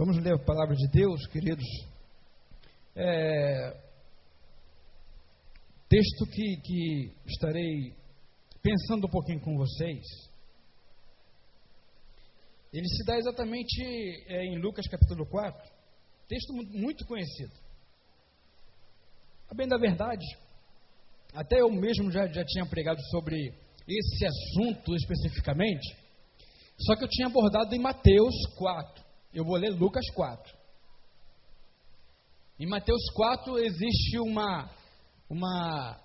Vamos ler a palavra de Deus, queridos. É, texto que, que estarei pensando um pouquinho com vocês. Ele se dá exatamente é, em Lucas capítulo 4, texto muito conhecido. A bem da verdade, até eu mesmo já, já tinha pregado sobre esse assunto especificamente, só que eu tinha abordado em Mateus 4. Eu vou ler Lucas 4. Em Mateus 4 existe uma, uma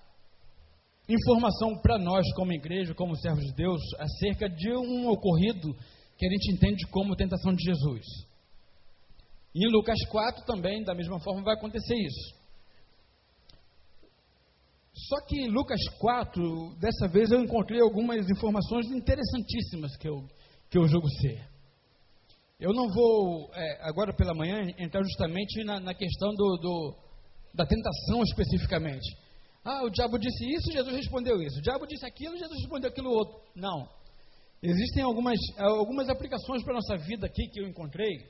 informação para nós, como igreja, como servos de Deus, acerca de um ocorrido que a gente entende como tentação de Jesus. E em Lucas 4 também, da mesma forma, vai acontecer isso. Só que em Lucas 4, dessa vez eu encontrei algumas informações interessantíssimas que eu, que eu julgo ser. Eu não vou, é, agora pela manhã, entrar justamente na, na questão do, do, da tentação especificamente. Ah, o diabo disse isso, Jesus respondeu isso. O diabo disse aquilo, Jesus respondeu aquilo outro. Não. Existem algumas, algumas aplicações para a nossa vida aqui que eu encontrei.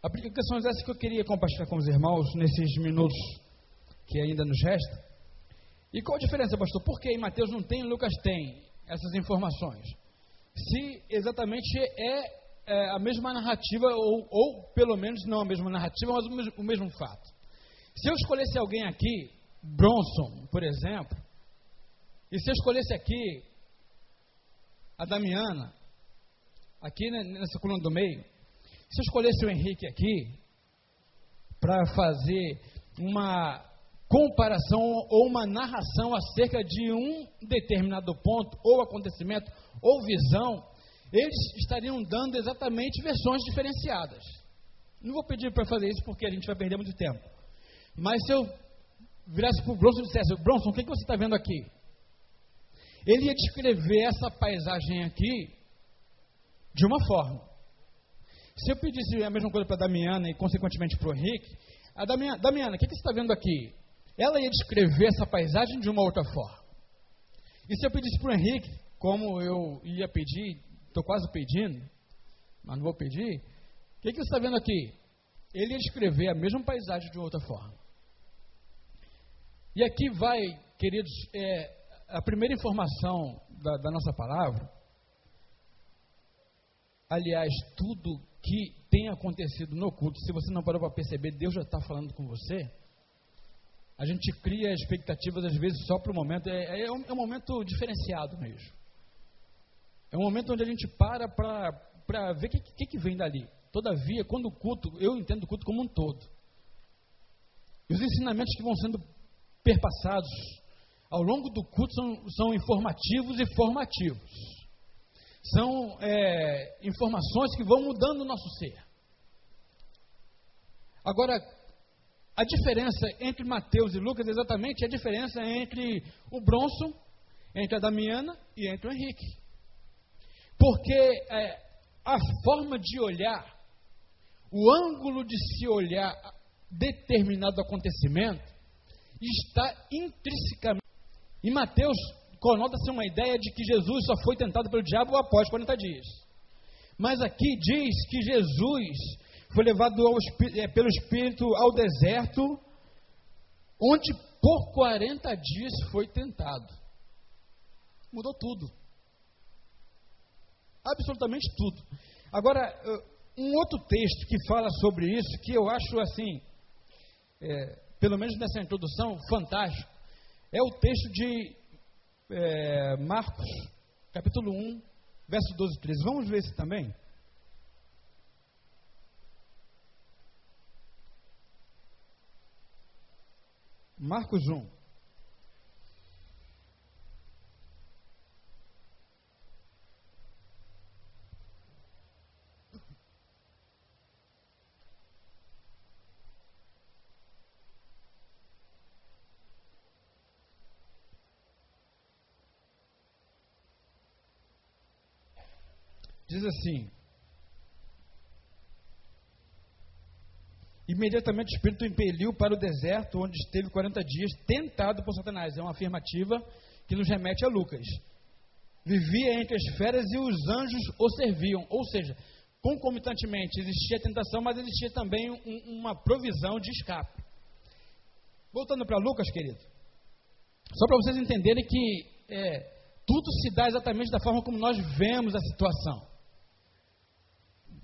Aplicações essas que eu queria compartilhar com os irmãos nesses minutos que ainda nos resta. E qual a diferença, pastor? Por que em Mateus não tem e Lucas tem essas informações? Se exatamente é, é a mesma narrativa, ou, ou, pelo menos não a mesma narrativa, mas o mesmo, o mesmo fato. Se eu escolhesse alguém aqui, Bronson, por exemplo, e se eu escolhesse aqui a Damiana, aqui nessa coluna do meio, se eu escolhesse o Henrique aqui, para fazer uma comparação ou uma narração acerca de um determinado ponto, ou acontecimento, ou visão, eles estariam dando exatamente versões diferenciadas. Não vou pedir para fazer isso porque a gente vai perder muito tempo. Mas se eu virasse para o Bronson e dissesse, Bronson, o que, que você está vendo aqui? Ele ia descrever essa paisagem aqui de uma forma. Se eu pedisse a mesma coisa para a Damiana e, consequentemente, para o Henrique, a Damiana, Damiana, o que, que você está vendo aqui? Ela ia descrever essa paisagem de uma outra forma. E se eu pedisse para o Henrique, como eu ia pedir, estou quase pedindo, mas não vou pedir, o que, que você está vendo aqui? Ele ia descrever a mesma paisagem de outra forma. E aqui vai, queridos, é, a primeira informação da, da nossa palavra. Aliás, tudo que tem acontecido no culto, se você não parou para perceber, Deus já está falando com você a gente cria expectativas às vezes só para o momento, é, é, um, é, um, momento diferenciado mesmo. É um momento onde a gente para para ver o que, que, que, vem dali. Todavia, quando o culto, eu entendo o culto como um todo. E os ensinamentos que vão sendo perpassados ao longo do culto são, são informativos e formativos. São é, informações que vão mudando o nosso ser. Agora, a diferença entre Mateus e Lucas é exatamente a diferença entre o Bronson, entre a Damiana e entre o Henrique. Porque é, a forma de olhar, o ângulo de se olhar determinado acontecimento, está intrinsecamente. Em Mateus, conota-se uma ideia de que Jesus só foi tentado pelo diabo após 40 dias. Mas aqui diz que Jesus foi levado ao, é, pelo Espírito ao deserto, onde por 40 dias foi tentado. Mudou tudo. Absolutamente tudo. Agora, um outro texto que fala sobre isso, que eu acho assim, é, pelo menos nessa introdução, fantástico, é o texto de é, Marcos, capítulo 1, verso 12 e 13. Vamos ver esse também? Marcos 1. Diz assim: Imediatamente o Espírito impeliu para o deserto, onde esteve 40 dias, tentado por Satanás. É uma afirmativa que nos remete a Lucas. Vivia entre as feras e os anjos o serviam. Ou seja, concomitantemente existia tentação, mas existia também um, uma provisão de escape. Voltando para Lucas, querido, só para vocês entenderem que é, tudo se dá exatamente da forma como nós vemos a situação.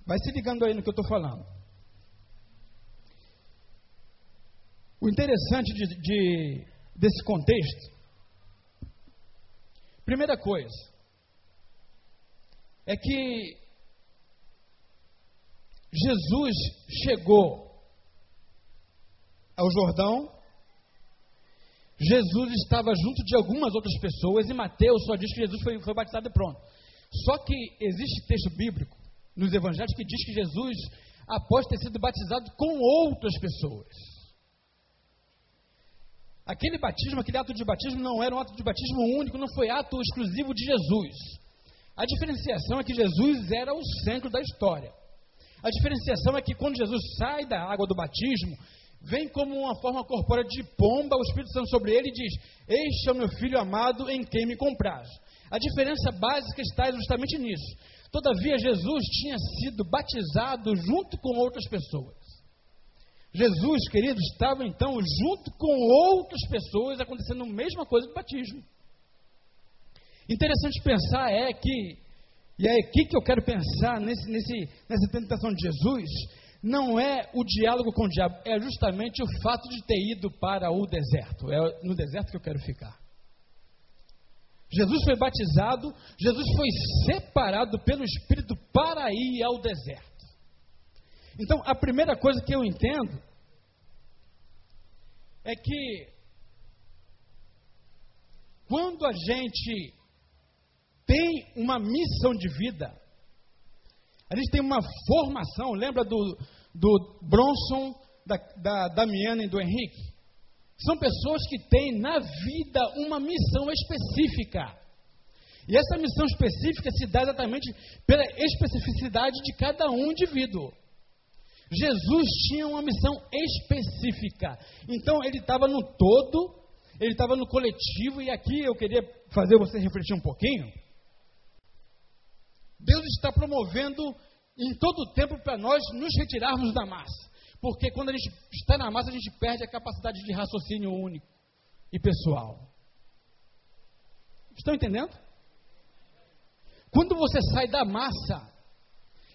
Vai se ligando aí no que eu estou falando. O interessante de, de, desse contexto, primeira coisa, é que Jesus chegou ao Jordão, Jesus estava junto de algumas outras pessoas, e Mateus só diz que Jesus foi, foi batizado e pronto. Só que existe texto bíblico nos evangelhos que diz que Jesus, após ter sido batizado com outras pessoas. Aquele batismo, aquele ato de batismo não era um ato de batismo único, não foi ato exclusivo de Jesus. A diferenciação é que Jesus era o centro da história. A diferenciação é que quando Jesus sai da água do batismo, vem como uma forma corpórea de pomba, o Espírito Santo sobre ele e diz: Este é o meu filho amado em quem me compraz. A diferença básica está justamente nisso. Todavia, Jesus tinha sido batizado junto com outras pessoas. Jesus, queridos, estava então junto com outras pessoas acontecendo a mesma coisa do batismo. Interessante pensar é que, e é aqui que eu quero pensar nesse, nesse, nessa tentação de Jesus, não é o diálogo com o diabo, é justamente o fato de ter ido para o deserto. É no deserto que eu quero ficar. Jesus foi batizado, Jesus foi separado pelo Espírito para ir ao deserto. Então, a primeira coisa que eu entendo é que quando a gente tem uma missão de vida, a gente tem uma formação, lembra do, do Bronson, da, da Damiana e do Henrique? São pessoas que têm na vida uma missão específica. E essa missão específica se dá exatamente pela especificidade de cada um indivíduo. Jesus tinha uma missão específica. Então ele estava no todo, ele estava no coletivo, e aqui eu queria fazer você refletir um pouquinho. Deus está promovendo em todo o tempo para nós nos retirarmos da massa. Porque quando a gente está na massa, a gente perde a capacidade de raciocínio único e pessoal. Estão entendendo? Quando você sai da massa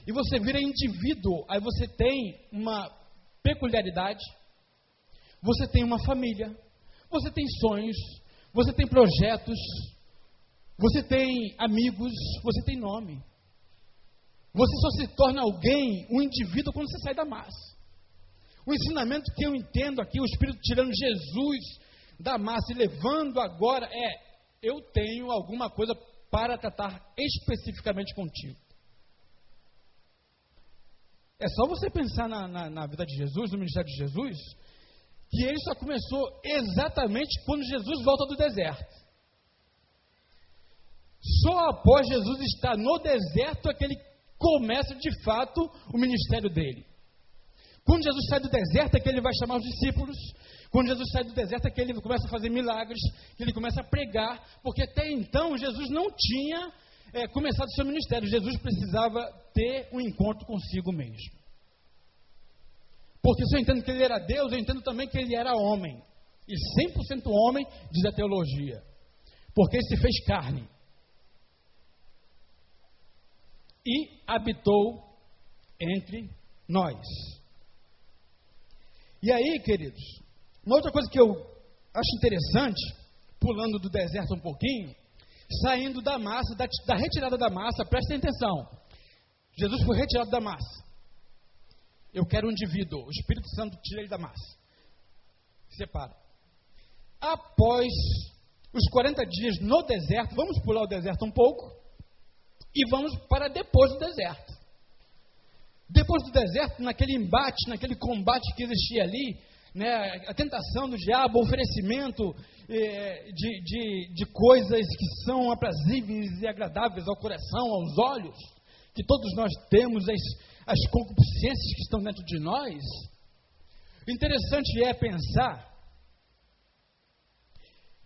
e você vira indivíduo, aí você tem uma peculiaridade, você tem uma família, você tem sonhos, você tem projetos, você tem amigos, você tem nome. Você só se torna alguém, um indivíduo, quando você sai da massa. O ensinamento que eu entendo aqui, o Espírito tirando Jesus da massa e levando agora é: eu tenho alguma coisa para tratar especificamente contigo. É só você pensar na, na, na, vida de Jesus, no ministério de Jesus, que ele só começou exatamente quando Jesus volta do deserto. Só após Jesus estar no deserto é que ele começa de fato o ministério dele. Quando Jesus sai do deserto é que ele vai chamar os discípulos. Quando Jesus sai do deserto é que ele começa a fazer milagres, que ele começa a pregar, porque até então Jesus não tinha é, começado o seu ministério. Jesus precisava ter um encontro consigo mesmo. Porque se eu entendo que ele era Deus, eu entendo também que ele era homem. E 100% homem, diz a teologia. Porque ele se fez carne. E habitou entre nós. E aí, queridos, uma outra coisa que eu acho interessante, pulando do deserto um pouquinho, saindo da massa, da, da retirada da massa, prestem atenção. Jesus foi retirado da massa. Eu quero um indivíduo, o Espírito Santo tira ele da massa. Separa. Após os 40 dias no deserto, vamos pular o deserto um pouco e vamos para depois do deserto. Depois do deserto, naquele embate, naquele combate que existia ali, né, a tentação do diabo, o oferecimento eh, de, de, de coisas que são aprazíveis e agradáveis ao coração, aos olhos, que todos nós temos, as, as concupiscências que estão dentro de nós. Interessante é pensar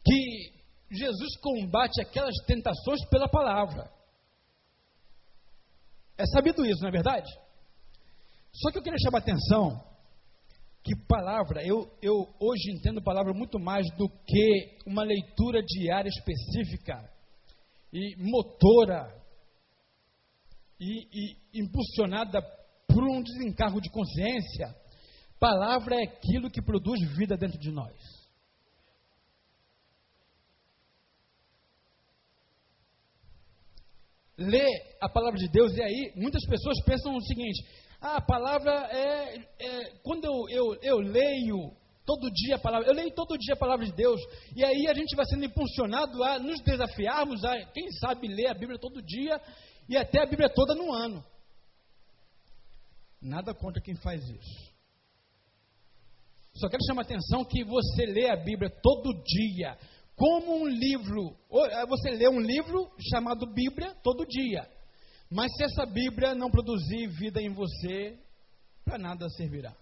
que Jesus combate aquelas tentações pela palavra. É sabido isso, não é verdade? Só que eu queria chamar a atenção que palavra, eu, eu hoje entendo palavra muito mais do que uma leitura diária específica e motora e, e impulsionada por um desencargo de consciência. Palavra é aquilo que produz vida dentro de nós. Lê a palavra de Deus e aí muitas pessoas pensam o seguinte: ah, a palavra é. é quando eu, eu, eu leio todo dia a palavra, eu leio todo dia a palavra de Deus, e aí a gente vai sendo impulsionado a nos desafiarmos a, quem sabe, ler a Bíblia todo dia e até a Bíblia toda no ano. Nada contra quem faz isso. Só quero chamar a atenção que você lê a Bíblia todo dia, como um livro. É, você lê um livro chamado Bíblia todo dia. Mas se essa Bíblia não produzir vida em você, para nada servirá.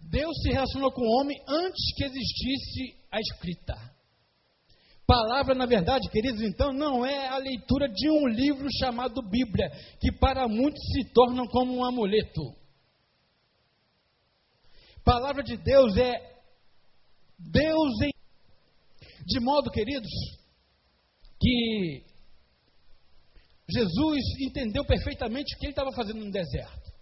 Deus se relacionou com o homem antes que existisse a escrita. Palavra, na verdade, queridos, então, não é a leitura de um livro chamado Bíblia, que para muitos se torna como um amuleto. Palavra de Deus é Deus em. De modo, queridos, que Jesus entendeu perfeitamente o que ele estava fazendo no deserto.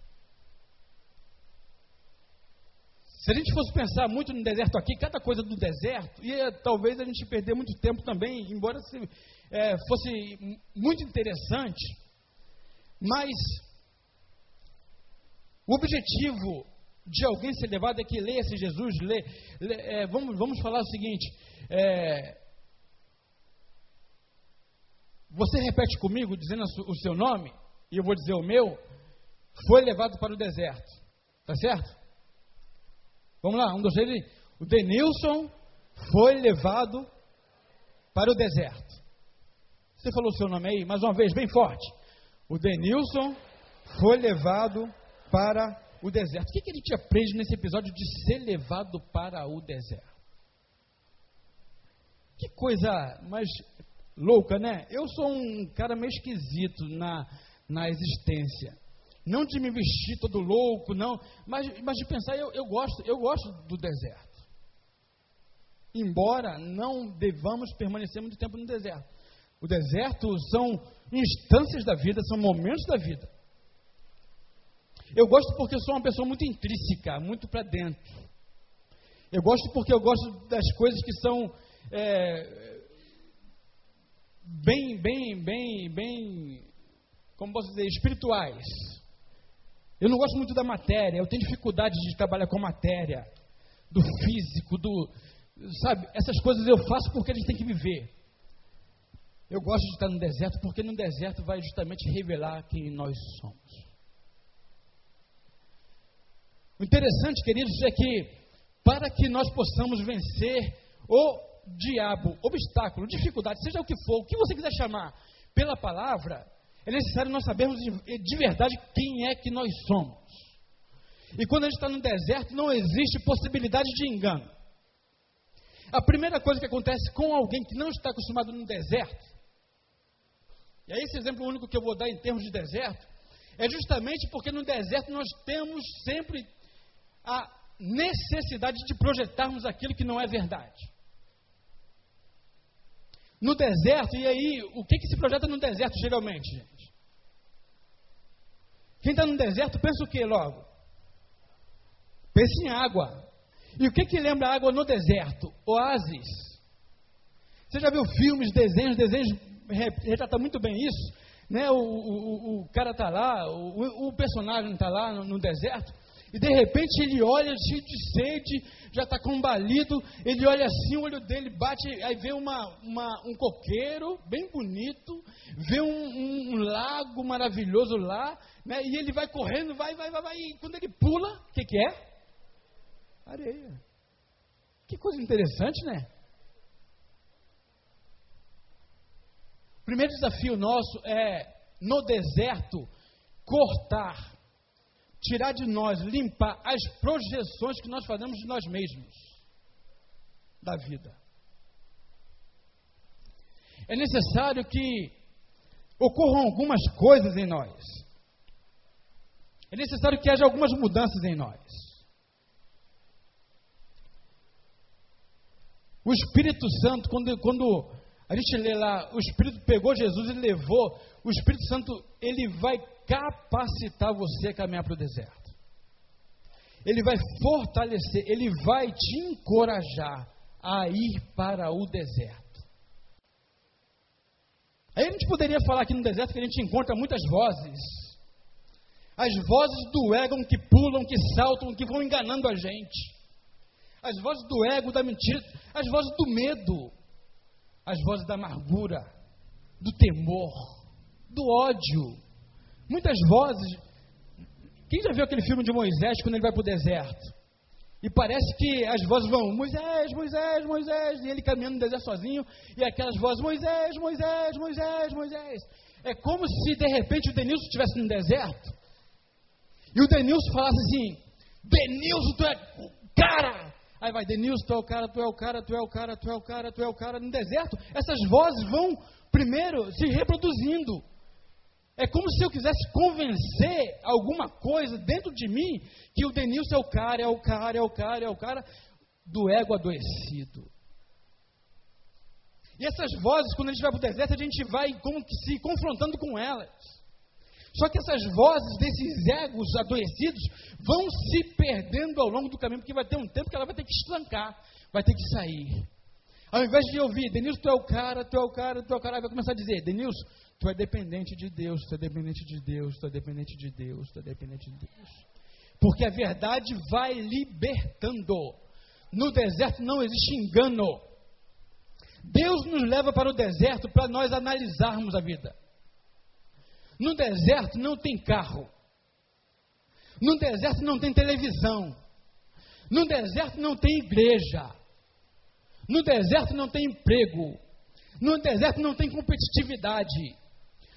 Se a gente fosse pensar muito no deserto aqui, cada coisa do deserto, ia talvez a gente perder muito tempo também, embora se, é, fosse muito interessante. Mas o objetivo de alguém ser levado é que leia esse Jesus, lê, lê é, vamos, vamos falar o seguinte: é, você repete comigo, dizendo o seu nome, e eu vou dizer o meu, foi levado para o deserto. Tá certo? Vamos lá, um dos três. O Denilson foi levado para o deserto. Você falou o seu nome aí, mais uma vez, bem forte. O Denilson foi levado para o deserto. O que, que a gente aprende nesse episódio de ser levado para o deserto? Que coisa mais louca, né? Eu sou um cara meio esquisito na, na existência. Não de me vestir todo louco, não, mas, mas de pensar, eu, eu, gosto, eu gosto do deserto. Embora não devamos permanecer muito tempo no deserto. O deserto são instâncias da vida, são momentos da vida. Eu gosto porque sou uma pessoa muito intrínseca, muito para dentro. Eu gosto porque eu gosto das coisas que são é, bem, bem, bem, bem, como posso dizer, espirituais. Eu não gosto muito da matéria, eu tenho dificuldade de trabalhar com matéria, do físico, do. Sabe, essas coisas eu faço porque a gente tem que viver. Eu gosto de estar no deserto porque no deserto vai justamente revelar quem nós somos. O interessante, queridos, é que para que nós possamos vencer o diabo, obstáculo, dificuldade, seja o que for, o que você quiser chamar, pela palavra, é necessário nós sabermos de, de verdade quem é que nós somos. E quando a gente está no deserto, não existe possibilidade de engano. A primeira coisa que acontece com alguém que não está acostumado no deserto, e é esse exemplo único que eu vou dar em termos de deserto, é justamente porque no deserto nós temos sempre a necessidade de projetarmos aquilo que não é verdade no deserto, e aí, o que, que se projeta no deserto geralmente, gente? Quem está no deserto pensa o que logo? Pensa em água. E o que, que lembra água no deserto? Oásis. Você já viu filmes, desenhos, desenhos retratam muito bem isso. Né? O, o, o cara está lá, o, o personagem está lá no, no deserto, e de repente ele olha cheio de sede, já está combalido, ele olha assim, o olho dele bate, aí vê uma, uma um coqueiro bem bonito, vê um, um, um, lago maravilhoso lá, né, e ele vai correndo, vai, vai, vai, vai, e quando ele pula, o que, que é? Areia. Que coisa interessante, né? O primeiro desafio nosso é, no deserto, cortar tirar de nós, limpar as projeções que nós fazemos de nós mesmos da vida. é necessário que ocorram algumas coisas em nós. É necessário que haja algumas mudanças em nós. O Espírito Santo, quando, quando a gente lê lá, o Espírito pegou Jesus e levou, o Espírito Santo, ele vai capacitar você a caminhar para o deserto. Ele vai fortalecer, ele vai te encorajar a ir para o deserto. Aí a gente poderia falar aqui no deserto que a gente encontra muitas vozes. As vozes do ego que pulam, que saltam, que vão enganando a gente. As vozes do ego, da mentira, as vozes do medo, as vozes da amargura, do temor, do ódio. Muitas vozes. Quem já viu aquele filme de Moisés quando ele vai para o deserto? E parece que as vozes vão, Moisés, Moisés, Moisés, e ele caminhando no deserto sozinho, e aquelas vozes, Moisés, Moisés, Moisés, Moisés. É como se de repente o Denilson estivesse no deserto, e o Denilson falasse assim: Denilson, tu é o cara! Aí vai, Denilson, tu é o cara, tu é o cara, tu é o cara, tu é o cara, tu é o cara. No deserto, essas vozes vão primeiro se reproduzindo. É como se eu quisesse convencer alguma coisa dentro de mim que o Denilson é o cara, é o cara, é o cara, é o cara do ego adoecido. E essas vozes, quando a gente vai para o deserto, a gente vai se confrontando com elas. Só que essas vozes desses egos adoecidos vão se perdendo ao longo do caminho, porque vai ter um tempo que ela vai ter que estancar, vai ter que sair. Ao invés de ouvir, Denilson, tu é o cara, tu é o cara, tu é o cara, vai começar a dizer, Denilson, Tu é dependente de Deus, tu é dependente de Deus, tu é dependente de Deus, tu é dependente de Deus. Porque a verdade vai libertando. No deserto não existe engano. Deus nos leva para o deserto para nós analisarmos a vida. No deserto não tem carro. No deserto não tem televisão. No deserto não tem igreja. No deserto não tem emprego. No deserto não tem competitividade.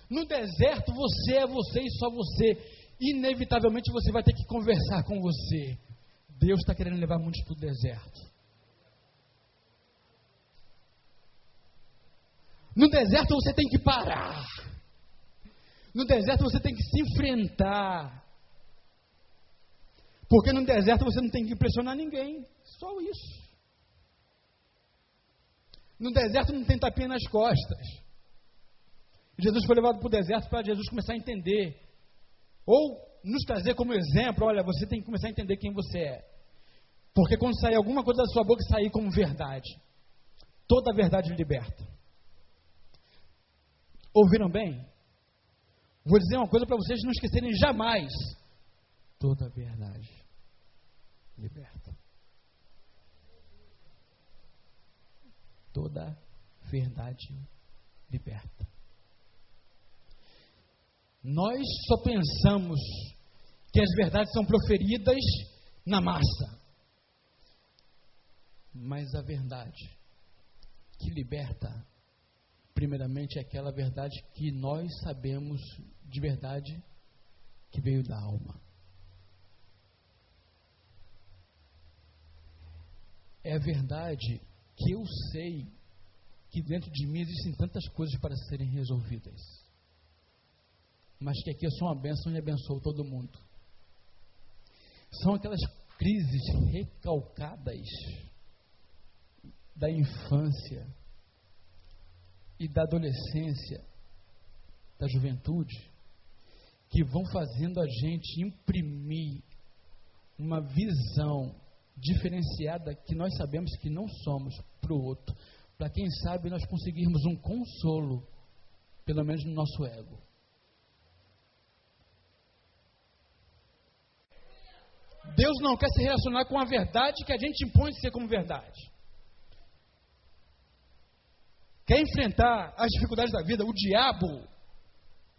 No deserto você é você e só você. Inevitavelmente você vai ter que conversar com você. Deus está querendo levar muitos para o deserto. No deserto você tem que parar. No deserto você tem que se enfrentar. Porque no deserto você não tem que impressionar ninguém. Só isso. No deserto não tem tapinha nas costas. Jesus foi levado para o deserto para Jesus começar a entender, ou nos trazer como exemplo: olha, você tem que começar a entender quem você é. Porque quando sair alguma coisa da sua boca, sair como verdade. Toda a verdade liberta. Ouviram bem? Vou dizer uma coisa para vocês não esquecerem jamais. Toda verdade liberta. Toda verdade liberta. Nós só pensamos que as verdades são proferidas na massa. Mas a verdade que liberta, primeiramente, é aquela verdade que nós sabemos de verdade que veio da alma. É a verdade que eu sei que dentro de mim existem tantas coisas para serem resolvidas mas que aqui eu sou uma bênção e abençoo todo mundo. São aquelas crises recalcadas da infância e da adolescência, da juventude, que vão fazendo a gente imprimir uma visão diferenciada que nós sabemos que não somos para o outro, para quem sabe nós conseguirmos um consolo, pelo menos no nosso ego. Deus não quer se relacionar com a verdade que a gente impõe ser como verdade. Quer enfrentar as dificuldades da vida? O diabo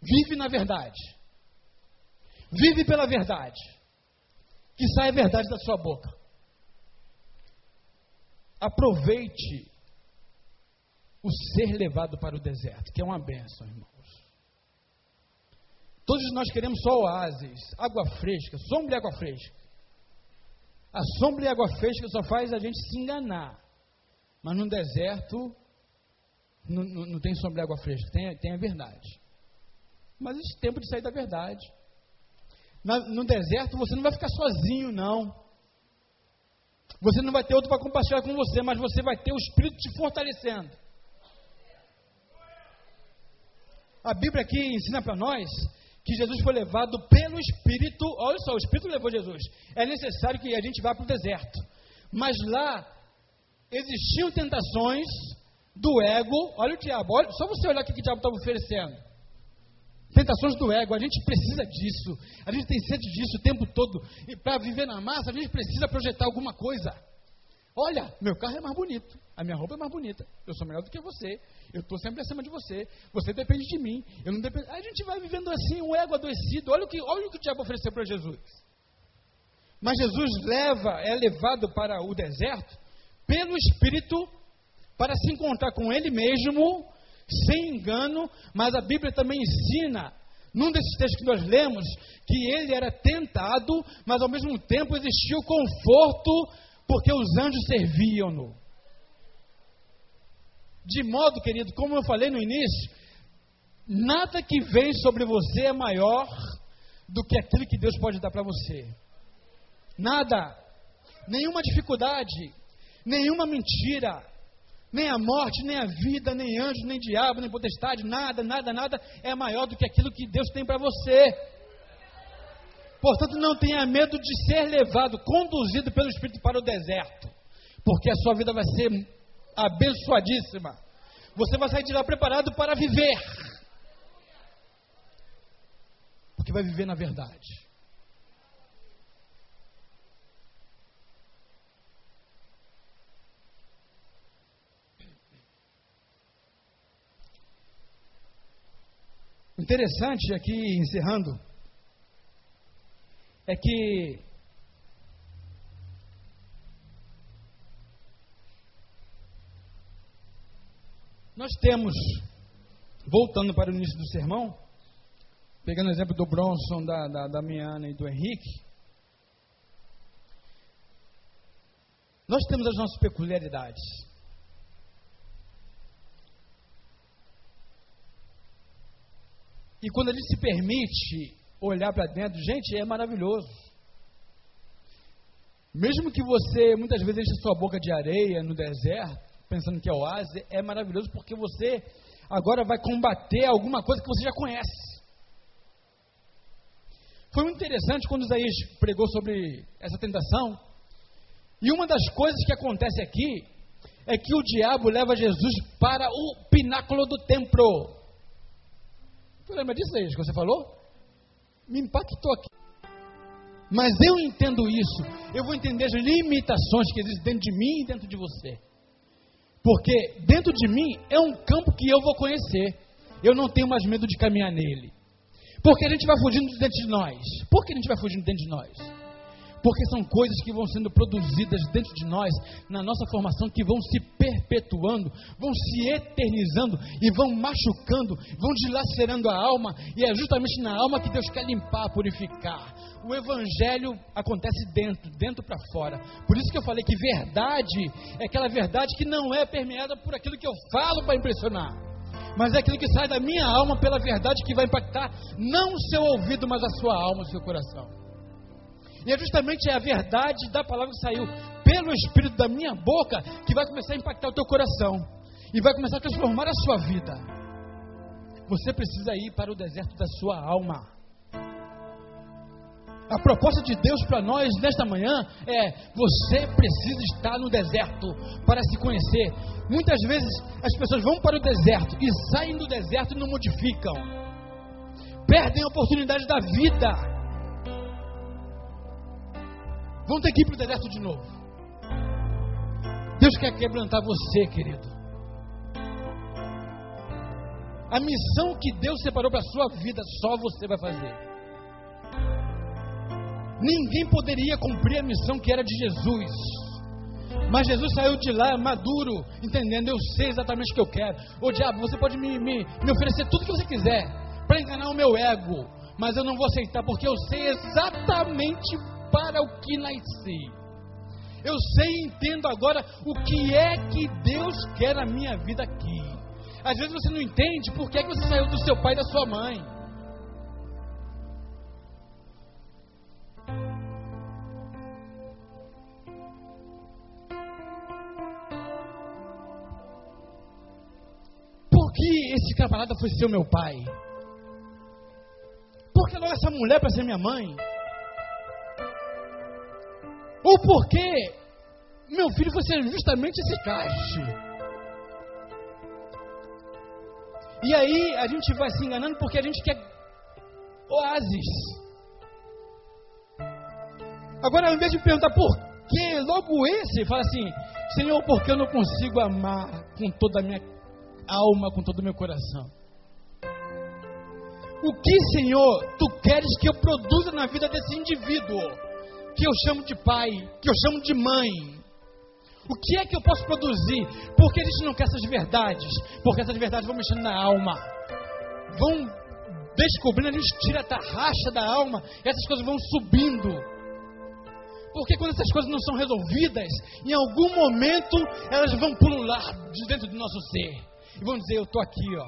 vive na verdade. Vive pela verdade. Que sai a verdade da sua boca. Aproveite o ser levado para o deserto, que é uma benção, irmãos. Todos nós queremos só oásis, água fresca, sombra e água fresca. A sombra e a água fresca só faz a gente se enganar. Mas no deserto não, não, não tem sobre água fresca, tem, tem a verdade. Mas esse tempo de sair da verdade. No deserto você não vai ficar sozinho, não. Você não vai ter outro para compartilhar com você, mas você vai ter o Espírito te fortalecendo. A Bíblia aqui ensina para nós que Jesus foi levado pelo Espírito. Olha só, o Espírito levou Jesus. É necessário que a gente vá para o deserto. Mas lá existiam tentações do ego. Olha o diabo, olha, só você olhar o que o diabo estava oferecendo. Tentações do ego, a gente precisa disso. A gente tem sede disso o tempo todo. E para viver na massa, a gente precisa projetar alguma coisa. Olha, meu carro é mais bonito, a minha roupa é mais bonita, eu sou melhor do que você, eu estou sempre acima de você, você depende de mim, eu não dependo. A gente vai vivendo assim, o ego adoecido. Olha o que, olha o, que o diabo ofereceu para Jesus. Mas Jesus leva, é levado para o deserto pelo Espírito para se encontrar com Ele mesmo, sem engano, mas a Bíblia também ensina, num desses textos que nós lemos, que ele era tentado, mas ao mesmo tempo existia o conforto porque os anjos serviam-no. De modo, querido, como eu falei no início, nada que vem sobre você é maior do que aquilo que Deus pode dar para você. Nada, nenhuma dificuldade, nenhuma mentira, nem a morte, nem a vida, nem anjo, nem diabo, nem potestade, nada, nada, nada é maior do que aquilo que Deus tem para você. Portanto, não tenha medo de ser levado, conduzido pelo Espírito para o deserto, porque a sua vida vai ser abençoadíssima. Você vai sair de lá preparado para viver, porque vai viver na verdade. Interessante aqui, encerrando, é que nós temos, voltando para o início do sermão, pegando o exemplo do Bronson, da, da, da Miana e do Henrique, nós temos as nossas peculiaridades. E quando gente se permite olhar para dentro, gente, é maravilhoso. Mesmo que você muitas vezes enche sua boca de areia no deserto, pensando que é oásis, é maravilhoso porque você agora vai combater alguma coisa que você já conhece. Foi muito interessante quando Isaías pregou sobre essa tentação. E uma das coisas que acontece aqui é que o diabo leva Jesus para o pináculo do templo. Você lembra disso, Isaías, que você falou? me impactou aqui. Mas eu entendo isso, eu vou entender as limitações que existem dentro de mim e dentro de você. Porque dentro de mim é um campo que eu vou conhecer. Eu não tenho mais medo de caminhar nele. Porque a gente vai fugindo dentro de nós. Por que a gente vai fugindo dentro de nós? Porque são coisas que vão sendo produzidas dentro de nós, na nossa formação, que vão se perpetuando, vão se eternizando e vão machucando, vão dilacerando a alma, e é justamente na alma que Deus quer limpar, purificar. O Evangelho acontece dentro, dentro para fora. Por isso que eu falei que verdade é aquela verdade que não é permeada por aquilo que eu falo para impressionar mas é aquilo que sai da minha alma pela verdade que vai impactar não o seu ouvido, mas a sua alma, o seu coração. E é justamente a verdade da palavra que saiu pelo Espírito da minha boca que vai começar a impactar o teu coração e vai começar a transformar a sua vida. Você precisa ir para o deserto da sua alma. A proposta de Deus para nós nesta manhã é: você precisa estar no deserto para se conhecer. Muitas vezes as pessoas vão para o deserto e saem do deserto e não modificam, perdem a oportunidade da vida Vão ter que ir para o deserto de novo. Deus quer quebrantar você, querido. A missão que Deus separou para a sua vida, só você vai fazer. Ninguém poderia cumprir a missão que era de Jesus. Mas Jesus saiu de lá maduro, entendendo, eu sei exatamente o que eu quero. Ô diabo, você pode me, me, me oferecer tudo que você quiser para enganar o meu ego, mas eu não vou aceitar, porque eu sei exatamente para o que nasci. Eu sei e entendo agora o que é que Deus quer na minha vida aqui. Às vezes você não entende por que, que você saiu do seu pai e da sua mãe. Por que esse camarada foi ser o meu pai? Por que logo essa mulher para ser minha mãe? Ou por que meu filho foi ser justamente esse caixe? E aí a gente vai se enganando porque a gente quer oásis. Agora, ao invés de perguntar por que logo esse, fala assim: Senhor, por que eu não consigo amar com toda a minha alma, com todo o meu coração? O que, Senhor, tu queres que eu produza na vida desse indivíduo? Que eu chamo de pai, que eu chamo de mãe. O que é que eu posso produzir? Porque a gente não quer essas verdades. Porque essas verdades vão mexendo na alma. Vão descobrindo, a gente tira a tarraxa da alma. Essas coisas vão subindo. Porque quando essas coisas não são resolvidas, em algum momento elas vão pulular de dentro do nosso ser. E vão dizer, eu estou aqui, ó.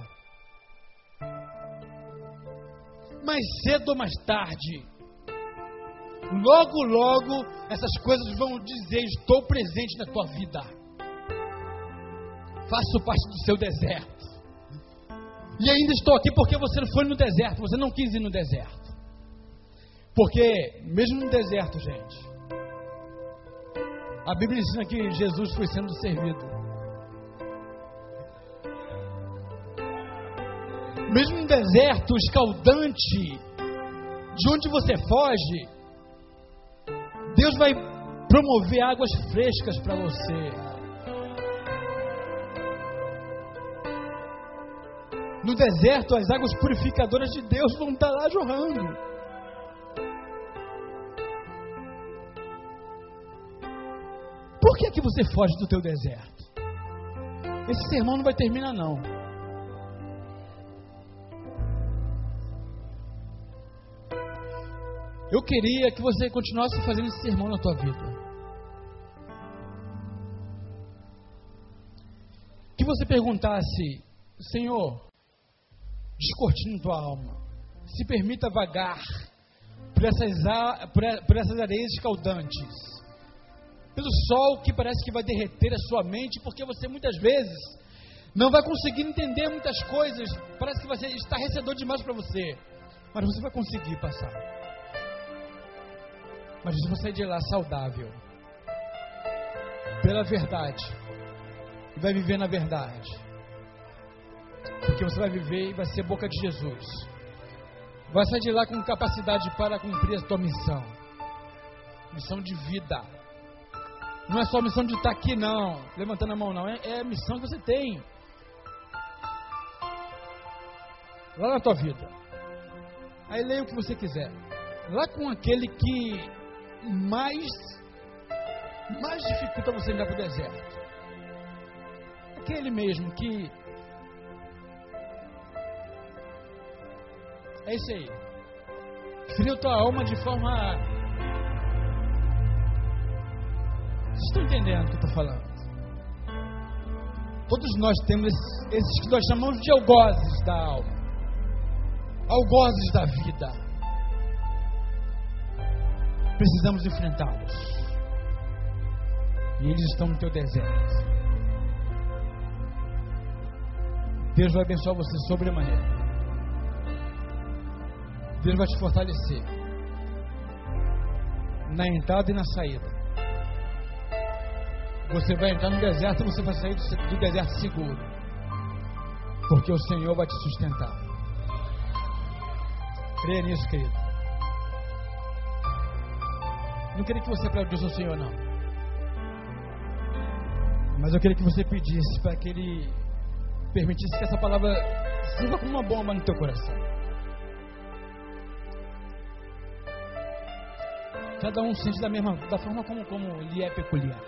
Mais cedo ou mais tarde, logo, logo, essas coisas vão dizer: Estou presente na tua vida, faço parte do seu deserto. E ainda estou aqui porque você não foi no deserto, você não quis ir no deserto. Porque, mesmo no deserto, gente, a Bíblia ensina que Jesus foi sendo servido. Mesmo no deserto escaldante, de onde você foge, Deus vai promover águas frescas para você. No deserto, as águas purificadoras de Deus vão estar lá jorrando. Por que, é que você foge do teu deserto? Esse sermão não vai terminar não. Eu queria que você continuasse fazendo esse sermão na tua vida. Que você perguntasse, Senhor, descortine tua alma, se permita vagar por essas, por essas areias escaldantes, pelo sol que parece que vai derreter a sua mente, porque você muitas vezes não vai conseguir entender muitas coisas, parece que vai ser estarrecedor demais para você, mas você vai conseguir passar. Mas você sair de lá saudável. Pela verdade. E vai viver na verdade. Porque você vai viver e vai ser boca de Jesus. Vai sair de lá com capacidade para cumprir a tua missão. Missão de vida. Não é só missão de estar aqui, não. Levantando a mão, não. É, é a missão que você tem. Lá na tua vida. Aí leia o que você quiser. Lá com aquele que mais, mais dificulta você entrar para o deserto. Aquele mesmo que. É isso aí. Feriu tua alma de forma. Vocês estão entendendo o que eu estou falando? Todos nós temos esses, esses que nós chamamos de algozes da alma, algozes da vida precisamos enfrentá-los. E eles estão no teu deserto. Deus vai abençoar você sobremaneira. Deus vai te fortalecer. Na entrada e na saída. Você vai entrar no deserto e você vai sair do deserto seguro. Porque o Senhor vai te sustentar. Creia nisso, querido. Não queria que você aplaudisse o Senhor, não. Mas eu queria que você pedisse para que Ele permitisse que essa palavra sirva como uma bomba no teu coração. Cada um sente da mesma, da forma como, como lhe é peculiar.